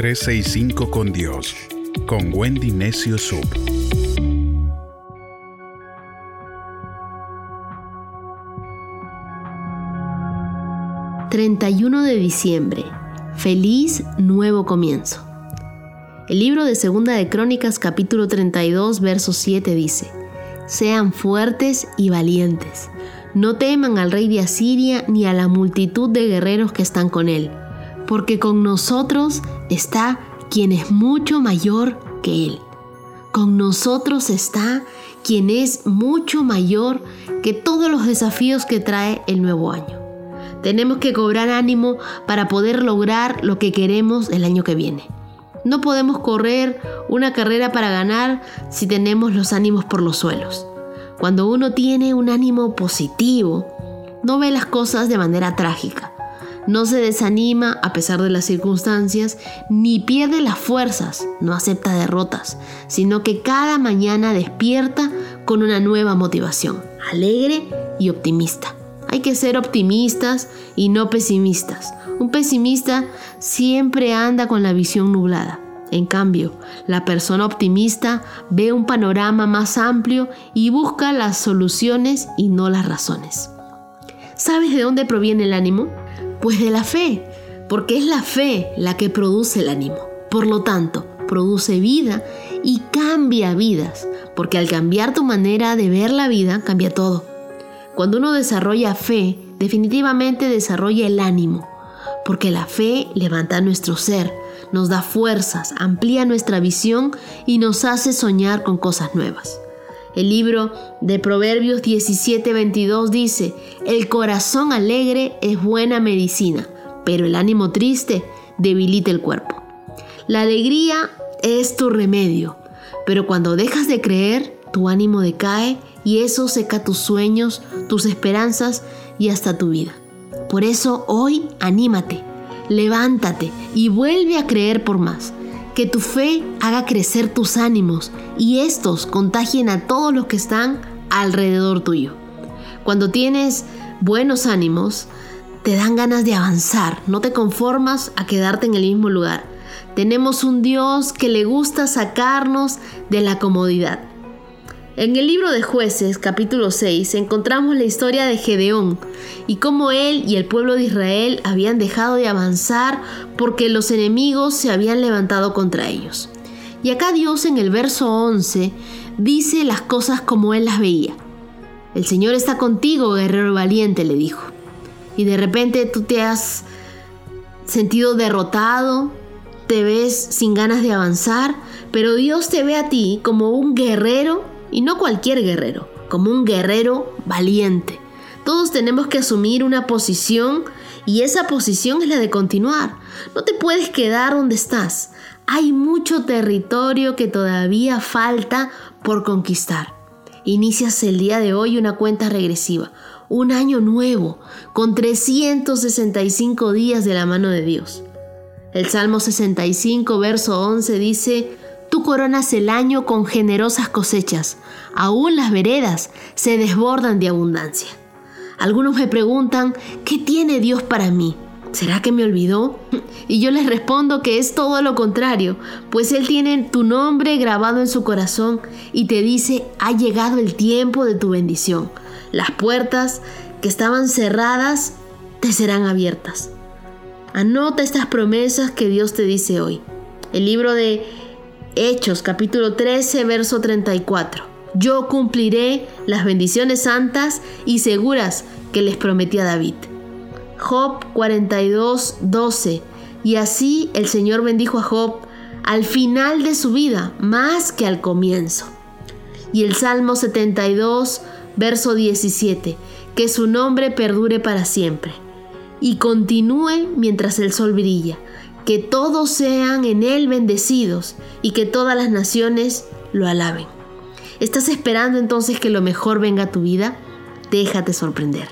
365 con Dios, con Wendy Necio Sub. ...31 de diciembre... ...feliz nuevo comienzo... El libro de Segunda de Crónicas capítulo 32 verso 7 dice, Sean fuertes y valientes, no teman al rey de Asiria ni a la multitud de guerreros que están con él, porque con nosotros está quien es mucho mayor que él. Con nosotros está quien es mucho mayor que todos los desafíos que trae el nuevo año. Tenemos que cobrar ánimo para poder lograr lo que queremos el año que viene. No podemos correr una carrera para ganar si tenemos los ánimos por los suelos. Cuando uno tiene un ánimo positivo, no ve las cosas de manera trágica. No se desanima a pesar de las circunstancias, ni pierde las fuerzas, no acepta derrotas, sino que cada mañana despierta con una nueva motivación, alegre y optimista. Hay que ser optimistas y no pesimistas. Un pesimista siempre anda con la visión nublada. En cambio, la persona optimista ve un panorama más amplio y busca las soluciones y no las razones. ¿Sabes de dónde proviene el ánimo? Pues de la fe, porque es la fe la que produce el ánimo. Por lo tanto, produce vida y cambia vidas, porque al cambiar tu manera de ver la vida, cambia todo. Cuando uno desarrolla fe, definitivamente desarrolla el ánimo, porque la fe levanta nuestro ser, nos da fuerzas, amplía nuestra visión y nos hace soñar con cosas nuevas. El libro de Proverbios 17:22 dice, el corazón alegre es buena medicina, pero el ánimo triste debilita el cuerpo. La alegría es tu remedio, pero cuando dejas de creer, tu ánimo decae y eso seca tus sueños, tus esperanzas y hasta tu vida. Por eso hoy anímate, levántate y vuelve a creer por más. Que tu fe haga crecer tus ánimos y estos contagien a todos los que están alrededor tuyo. Cuando tienes buenos ánimos, te dan ganas de avanzar, no te conformas a quedarte en el mismo lugar. Tenemos un Dios que le gusta sacarnos de la comodidad. En el libro de jueces capítulo 6 encontramos la historia de Gedeón y cómo él y el pueblo de Israel habían dejado de avanzar porque los enemigos se habían levantado contra ellos. Y acá Dios en el verso 11 dice las cosas como él las veía. El Señor está contigo, guerrero valiente, le dijo. Y de repente tú te has sentido derrotado, te ves sin ganas de avanzar, pero Dios te ve a ti como un guerrero y no cualquier guerrero, como un guerrero valiente. Todos tenemos que asumir una posición y esa posición es la de continuar. No te puedes quedar donde estás. Hay mucho territorio que todavía falta por conquistar. Inicias el día de hoy una cuenta regresiva, un año nuevo, con 365 días de la mano de Dios. El Salmo 65, verso 11 dice, Tú coronas el año con generosas cosechas. Aún las veredas se desbordan de abundancia. Algunos me preguntan, ¿qué tiene Dios para mí? ¿Será que me olvidó? Y yo les respondo que es todo lo contrario, pues Él tiene tu nombre grabado en su corazón y te dice, ha llegado el tiempo de tu bendición. Las puertas que estaban cerradas te serán abiertas. Anota estas promesas que Dios te dice hoy. El libro de Hechos capítulo 13, verso 34. Yo cumpliré las bendiciones santas y seguras que les prometí a David. Job 42, 12. Y así el Señor bendijo a Job al final de su vida, más que al comienzo. Y el Salmo 72, verso 17. Que su nombre perdure para siempre y continúe mientras el sol brilla que todos sean en Él bendecidos y que todas las naciones lo alaben. ¿Estás esperando entonces que lo mejor venga a tu vida? Déjate sorprender.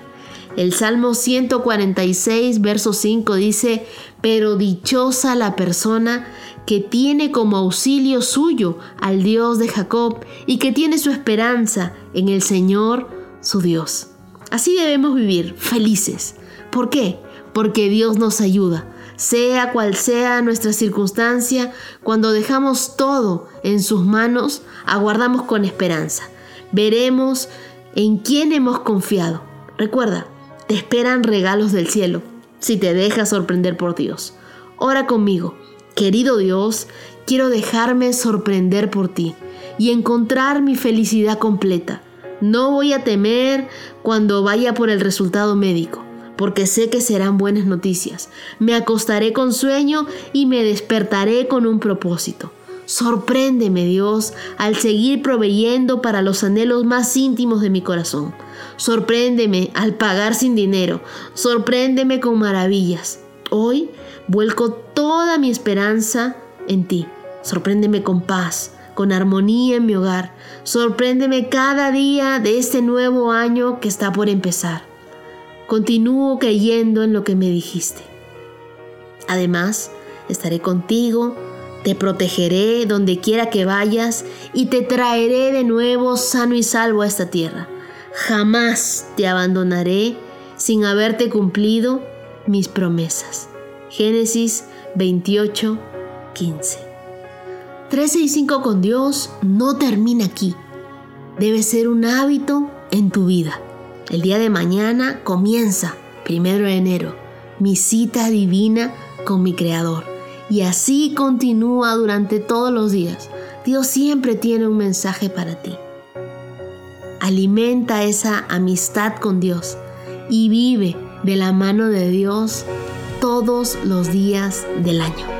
El Salmo 146, verso 5 dice, pero dichosa la persona que tiene como auxilio suyo al Dios de Jacob y que tiene su esperanza en el Señor su Dios. Así debemos vivir, felices. ¿Por qué? Porque Dios nos ayuda Sea cual sea nuestra circunstancia, cuando dejamos todo en sus manos, aguardamos con esperanza. Veremos en quién hemos confiado. Recuerda, te esperan regalos del cielo si te dejas sorprender por Dios. Ora conmigo. Querido Dios, quiero dejarme sorprender por ti y encontrar mi felicidad completa. No voy a temer cuando vaya por el resultado médico, porque sé que serán buenas noticias. Me acostaré con sueño y me despertaré con un propósito. Sorpréndeme, Dios, al seguir proveyendo para los anhelos más íntimos de mi corazón. Sorpréndeme al pagar sin dinero. Sorpréndeme con maravillas. Hoy vuelco toda mi esperanza en ti. Sorpréndeme con paz, con armonía en mi hogar. Sorpréndeme cada día de este nuevo año que está por empezar. Continúo creyendo en lo que me dijiste. Además, estaré contigo, te protegeré donde quiera que vayas y te traeré de nuevo sano y salvo a esta tierra. Jamás te abandonaré sin haberte cumplido mis promesas. Génesis 28, 15. 13 y 5 con Dios no termina aquí. Debe ser un hábito en tu vida. El día de mañana comienza, primero de enero, mi cita divina con mi Creador. Y así continúa durante todos los días. Dios siempre tiene un mensaje para ti. Alimenta esa amistad con Dios y vive de la mano de Dios todos los días del año.